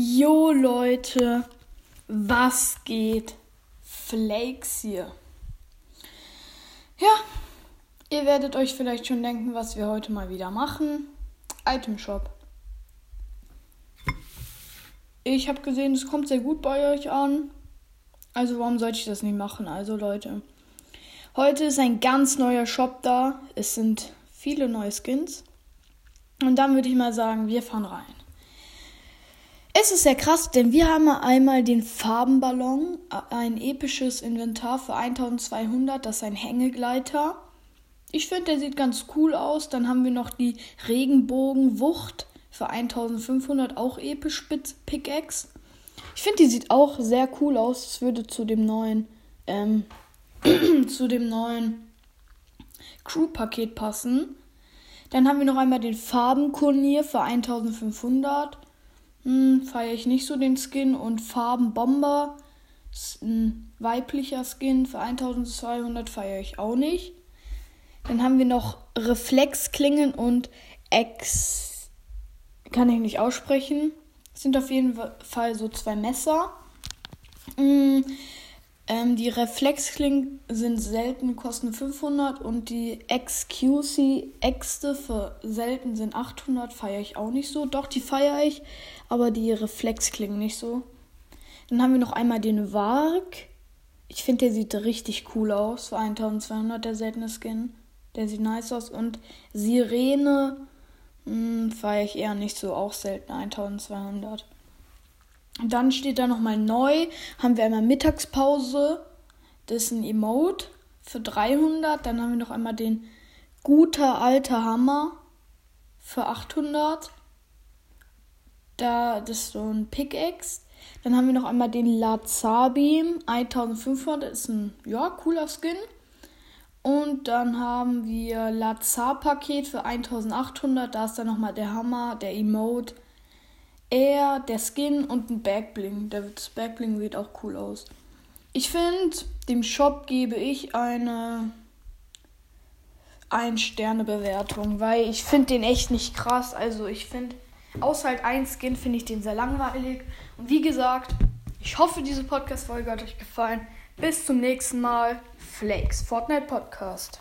Jo Leute, was geht? Flakes hier. Ja, ihr werdet euch vielleicht schon denken, was wir heute mal wieder machen. Item Shop. Ich habe gesehen, es kommt sehr gut bei euch an. Also warum sollte ich das nicht machen? Also Leute, heute ist ein ganz neuer Shop da. Es sind viele neue Skins. Und dann würde ich mal sagen, wir fahren rein. Es ist sehr krass, denn wir haben einmal den Farbenballon, ein episches Inventar für 1200, das ist ein Hängegleiter. Ich finde, der sieht ganz cool aus. Dann haben wir noch die Regenbogenwucht für 1500, auch episch Pickaxe. Ich finde, die sieht auch sehr cool aus. Es würde zu dem neuen, ähm, zu dem neuen Crew-Paket passen. Dann haben wir noch einmal den Farbenkurnier für 1500. Hm, feiere ich nicht so den Skin. Und Farbenbomber, ein weiblicher Skin für 1200 feiere ich auch nicht. Dann haben wir noch Reflexklingen und Ex. Kann ich nicht aussprechen. Sind auf jeden Fall so zwei Messer. Hm, ähm, die Reflexklingen sind selten, kosten 500 und die XQC Äxte für selten sind 800. Feiere ich auch nicht so. Doch, die feiere ich, aber die Reflexklingen nicht so. Dann haben wir noch einmal den Varg. Ich finde, der sieht richtig cool aus. Für 1200 der seltene Skin. Der sieht nice aus. Und Sirene hm, feiere ich eher nicht so. Auch selten 1200. Dann steht da nochmal neu, haben wir einmal Mittagspause, das ist ein Emote für 300. Dann haben wir noch einmal den guter alter Hammer für 800. Da, das ist so ein Pickaxe. Dann haben wir noch einmal den Lazarbeam 1500. Das ist ein, ja, cooler Skin. Und dann haben wir Lazar-Paket für 1800. Da ist dann nochmal der Hammer, der Emote er, der Skin und ein Backbling. Das Backbling sieht auch cool aus. Ich finde, dem Shop gebe ich eine ein Sterne Bewertung, weil ich finde den echt nicht krass. Also ich finde, außer halt ein Skin finde ich den sehr langweilig. Und wie gesagt, ich hoffe, diese Podcast-Folge hat euch gefallen. Bis zum nächsten Mal. Flakes, Fortnite Podcast.